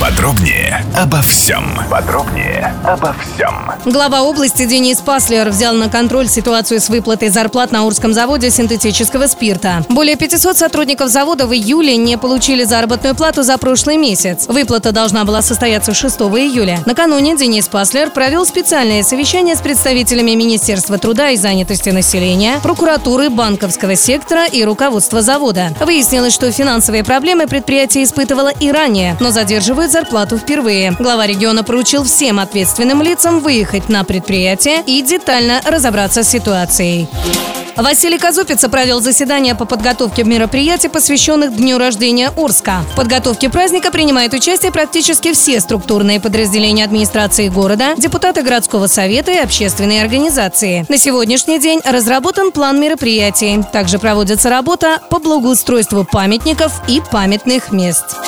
Подробнее обо всем. Подробнее обо всем. Глава области Денис Паслер взял на контроль ситуацию с выплатой зарплат на Урском заводе синтетического спирта. Более 500 сотрудников завода в июле не получили заработную плату за прошлый месяц. Выплата должна была состояться 6 июля. Накануне Денис Паслер провел специальное совещание с представителями Министерства труда и занятости населения, прокуратуры, банковского сектора и руководства завода. Выяснилось, что финансовые проблемы предприятие испытывало и ранее, но задерживают зарплату впервые. Глава региона поручил всем ответственным лицам выехать на предприятие и детально разобраться с ситуацией. Василий Казупица провел заседание по подготовке мероприятий, посвященных Дню рождения Урска. В подготовке праздника принимают участие практически все структурные подразделения администрации города, депутаты городского совета и общественные организации. На сегодняшний день разработан план мероприятий. Также проводится работа по благоустройству памятников и памятных мест.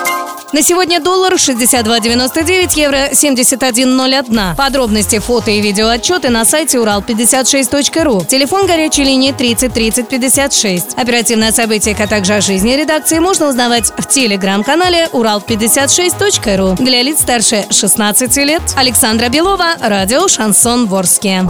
На сегодня доллар 62.99, евро 71.01. Подробности, фото и видеоотчеты на сайте урал56.ру. Телефон горячей линии 30 30 56. Оперативные события, а также о жизни редакции можно узнавать в телеграм-канале урал56.ру. Для лиц старше 16 лет. Александра Белова, радио «Шансон Ворске».